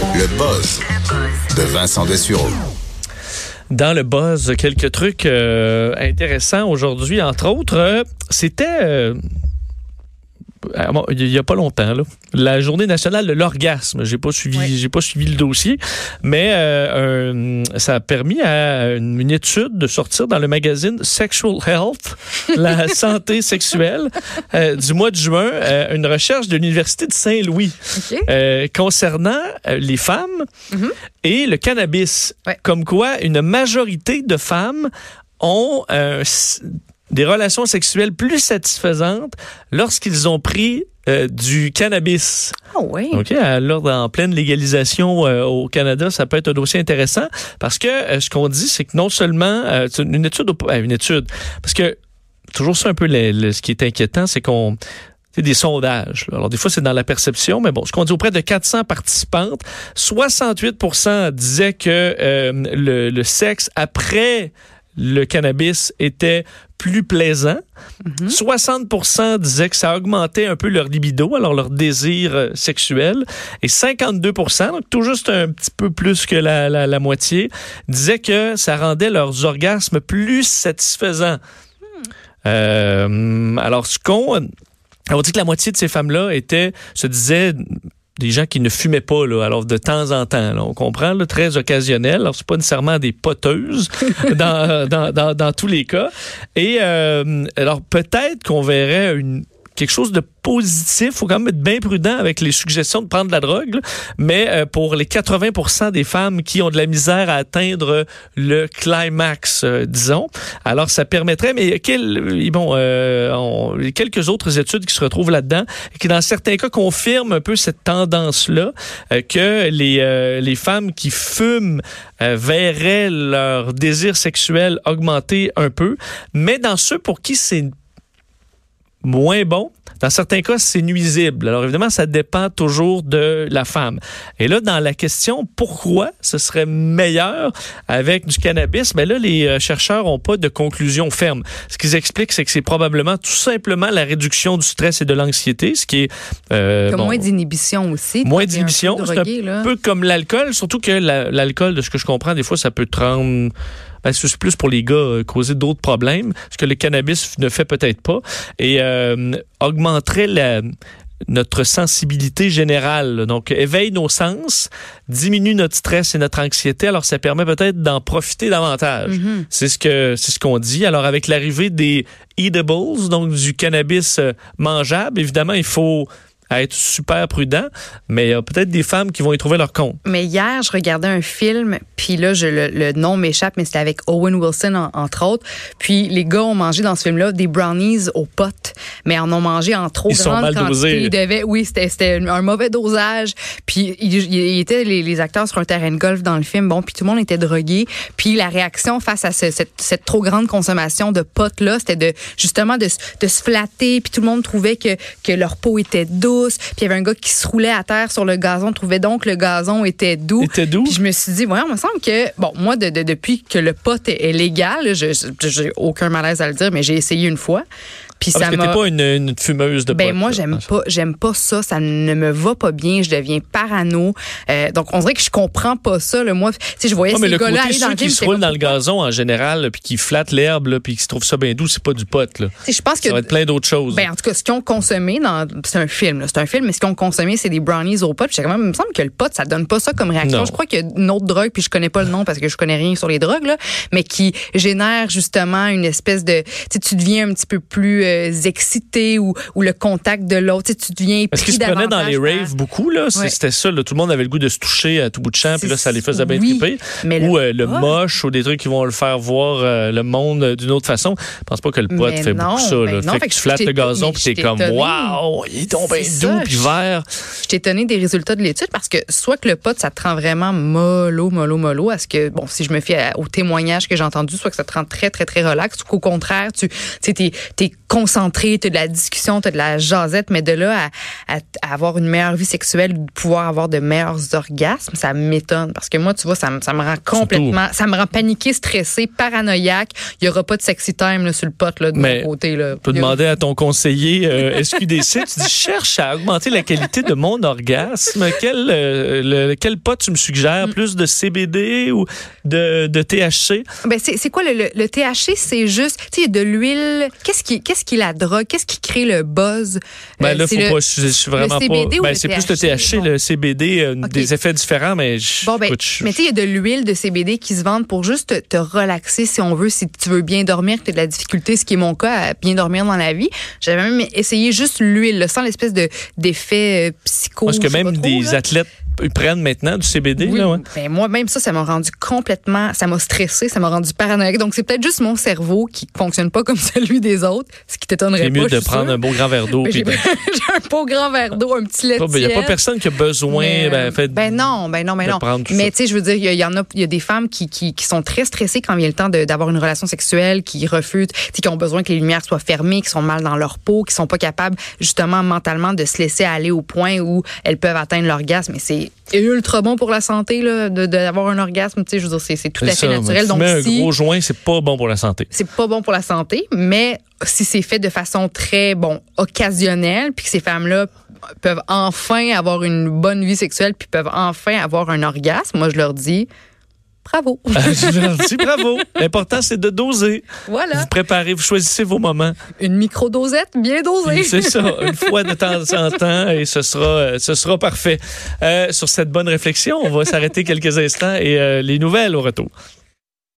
Le buzz de Vincent Dessureau. Dans le buzz, quelques trucs euh, intéressants aujourd'hui. Entre autres, euh, c'était euh, il y a pas longtemps, là, la journée nationale de l'orgasme. J'ai pas suivi, Oui. j'ai pas suivi le dossier, mais euh, un- ça a permis à une, une étude de sortir dans le magazine Sexual Health, la santé sexuelle, euh, du mois de juin, euh, une recherche de l'université de Saint-Louis concernant les femmes Mhm. et le cannabis. Ouais. Comme quoi, une majorité de femmes ont euh, des relations sexuelles plus satisfaisantes lorsqu'ils ont pris euh, du cannabis. Ah oui. OK, alors en pleine légalisation euh, au Canada, ça peut être un dossier intéressant parce que euh, ce qu'on dit, c'est que non seulement une étude, une étude, parce que toujours ça un peu le- le- ce qui est inquiétant, c'est qu'on des sondages. là. Alors, des fois, c'est dans la perception, mais bon, ce qu'on dit auprès de 400 participantes, 68% disaient que le, le sexe après le cannabis était plus plaisant. 60% disaient que ça augmentait un peu leur libido, alors leur désir euh, sexuel. Et 52 donc tout juste un petit peu plus que la, la, la moitié, disaient que ça rendait leurs orgasmes plus satisfaisants. Euh, alors, ce qu'on... On dit que la moitié de ces femmes-là étaient, se disaient des gens qui ne fumaient pas, là, alors de temps en temps, là, on comprend, là, très occasionnel. Alors, c'est pas nécessairement des poteuses dans, dans, dans, dans tous les cas. Et euh, alors, peut-être qu'on verrait une quelque chose de positif. faut quand même être bien prudent avec les suggestions de prendre de la drogue, mais euh, pour les 80% des femmes qui ont de la misère à atteindre le climax, euh, disons, alors ça permettrait, mais quel, bon, euh, on- quelques autres études qui se retrouvent là-dedans qui dans certains cas confirment un peu cette tendance-là, euh, que les, euh, les femmes qui fument euh, verraient leur désir sexuel augmenter un peu, mais dans ceux pour qui c'est moins bon. Dans certains cas, c'est nuisible. Alors évidemment, ça dépend toujours de la femme. Et là, dans la question pourquoi ce serait meilleur avec du cannabis, mais là, les euh, chercheurs n'ont pas de conclusion ferme. Ce qu'ils expliquent, c'est que c'est probablement tout simplement la réduction du stress et de l'anxiété, ce qui est euh, Comme bon, moins d'inhibition aussi. moins t'es un peu d'inhibition. Un peu comme l'alcool, surtout que la- l'alcool, de ce que je comprends, des fois, ça peut te rendre. Ben, c'est plus pour les gars, euh, causer d'autres problèmes, ce que le cannabis ne fait peut-être pas, et euh, augmenterait la notre sensibilité générale. Donc, éveille nos sens, diminue notre stress et notre anxiété. Alors, ça permet peut-être d'en profiter davantage. Mhm. C'est ce que c'est ce qu'on dit. Alors, avec l'arrivée des eatables, donc du cannabis euh, mangeable, évidemment, il faut être super prudent, mais il y a peut-être des femmes qui vont y trouver leur compte. Mais hier, je regardais un film, puis là, je, le, le nom m'échappe, mais c'était avec Owen Wilson, en- entre autres. Puis les gars ont mangé dans ce film-là des brownies aux potes, mais en ont mangé en trop Ils sont grande mal quantité. dosés. Ils devaient- oui, c'était un mauvais dosage. Puis il, était les, les acteurs sur un terrain de golf dans le film, bon, puis tout le monde était drogué. Puis la réaction face à ce- cette, cette trop grande consommation de potes-là, c'était de justement de, se- de se flatter, puis tout le monde trouvait que, que leur peau était douce. Puis il y avait un gars qui se roulait à terre sur le gazon, trouvait donc que le gazon était doux. Était doux? Puis je me suis dit, ouais, il me semble que, bon, moi, de, de- depuis que le pot est, est légal, j'ai aucun malaise à le dire, mais j'ai essayé une fois. Puis Ah, ça m'a. pas une, une fumeuse de Ben potes, moi j'aime pas j'aime pas ça ça ne me va pas bien je deviens parano Euh, donc on dirait que je comprends pas ça là moi sais je voyais Ah, mais ces le gars-là aller dans le qui se roulent dans le gazon en général, puis qui flattent l'herbe, là, puis qui se trouvent ça bien doux, c'est pas du pot. Là. je pense que Ça va être plein d'autres choses. ben en tout cas ce qu'ils ont consommé dans c'est un film c'est un film mais ce qu'ils ont consommé c'est des brownies au pot puis quand même il me semble que le pot ça donne pas ça comme réaction Non. je crois qu'il y a une autre drogue puis je connais pas le nom parce que je connais rien sur les drogues là mais qui génère justement une espèce de tu deviens un petit peu plus euh, excité ou, ou le contact de l'autre tu sais, tu deviens Parce qu'ils se prenaient dans les raves beaucoup, là. Ouais. C'était ça, là. Tout le monde avait le goût de se toucher à tout bout de champ, puis là, ça les faisait bien Oui, triper. mais Ou le euh, le moche, ou des trucs qui vont le faire voir euh, le monde euh, d'une autre façon. Je pense pas que le pot Mais fait non, beaucoup ça, ben là. non, fait fait que tu flattes le t'ai- gazon, puis t'es t'ai comme, waouh, il est bien C'est doux, puis vert. Je suis étonnée des résultats de l'étude parce que soit que le pot, ça te rend vraiment mollo, mollo, mollo. Est-ce que, bon, si je me fie au témoignage que j'ai entendu, soit que ça te rend très, très, très relax, ou qu'au contraire, tu sais, t'es, concentré, t'as de la discussion, t'as de la jasette, mais de là à, à- à avoir une meilleure vie sexuelle, de pouvoir avoir de meilleurs orgasmes, ça m'étonne. Parce que moi, tu vois, ça, me- ça me rend complètement, ça me rend paniqué, stressé, paranoïaque. Il y aura pas de sexy time là, sur le pot là, de Mais mon côté. Là. Tu peux demander à ton conseiller euh, SQDC, tu dis cherche à augmenter la qualité de mon orgasme. Quel, euh, le, quel pot tu me suggères? Mm. Plus de CBD ou de, de THC? Ben c'est quoi le, le, le THC C'est juste, tu sais, de l'huile. Qu'est-ce qui, qu'est-ce qui la drogue? Qu'est-ce qui crée le buzz? Ben Euh, là, faut le- pas, je, je suis vraiment CBD pas. Ben c'est plus le THC? Bon. le CBD, euh, des effets différents, mais je, Bon, ben, écoute, je- mais tu sais, il y a de l'huile de CBD qui se vendent pour juste te, te relaxer si on veut, si tu veux bien dormir, que tu as de la difficulté, ce qui est mon cas, à bien dormir dans la vie. J'avais même essayé juste l'huile, sans l'espèce de d'effet euh, psycho. parce que même trop, des là. athlètes ils prennent maintenant du CBD. Oui, Là, ouais. ben moi, même ça, ça m'a rendu complètement, ça m'a stressé, ça m'a rendu paranoïaque. Donc, c'est peut-être juste mon cerveau qui fonctionne pas comme celui des autres, ce qui t'étonnerait C'est mieux de prendre un beau grand verre d'eau. Ben, J'ai de- un beau grand verre d'eau, un petit lait Il n'y a pas personne qui a besoin mais, ben, fait, ben non, ben non, ben non. Mais tu sais, je veux dire, il y, a- il y en a, il y a des femmes qui, qui, qui sont très stressées quand vient le temps d'avoir une relation sexuelle, qui refusent, qui ont besoin que les lumières soient fermées, qui sont mal dans leur peau, qui sont pas capables justement mentalement de se laisser aller au point où elles peuvent atteindre l'orgasme. Et c'est ultra bon pour la santé là, de d'avoir un orgasme. Tu sais, je veux dire, c'est c'est tout à C'est fait naturel. Tu Donc mets un si gros joint, c'est pas bon pour la santé. c'est pas bon pour la santé, mais si c'est fait de façon très bon occasionnelle, puis que ces femmes-là peuvent enfin avoir une bonne vie sexuelle, puis peuvent enfin avoir un orgasme, moi je leur dis bravo. je leur dis bravo. L'important, c'est de doser. voilà, Vous préparez, vous choisissez vos moments. une micro dosette bien dosée. C'est ça, une fois de temps en temps, et ce sera, euh, ce sera parfait. Euh, sur cette bonne réflexion, on va s'arrêter quelques instants et euh, les nouvelles au retour.